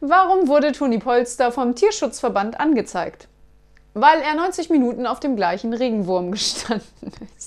Warum wurde Toni Polster vom Tierschutzverband angezeigt? Weil er 90 Minuten auf dem gleichen Regenwurm gestanden ist.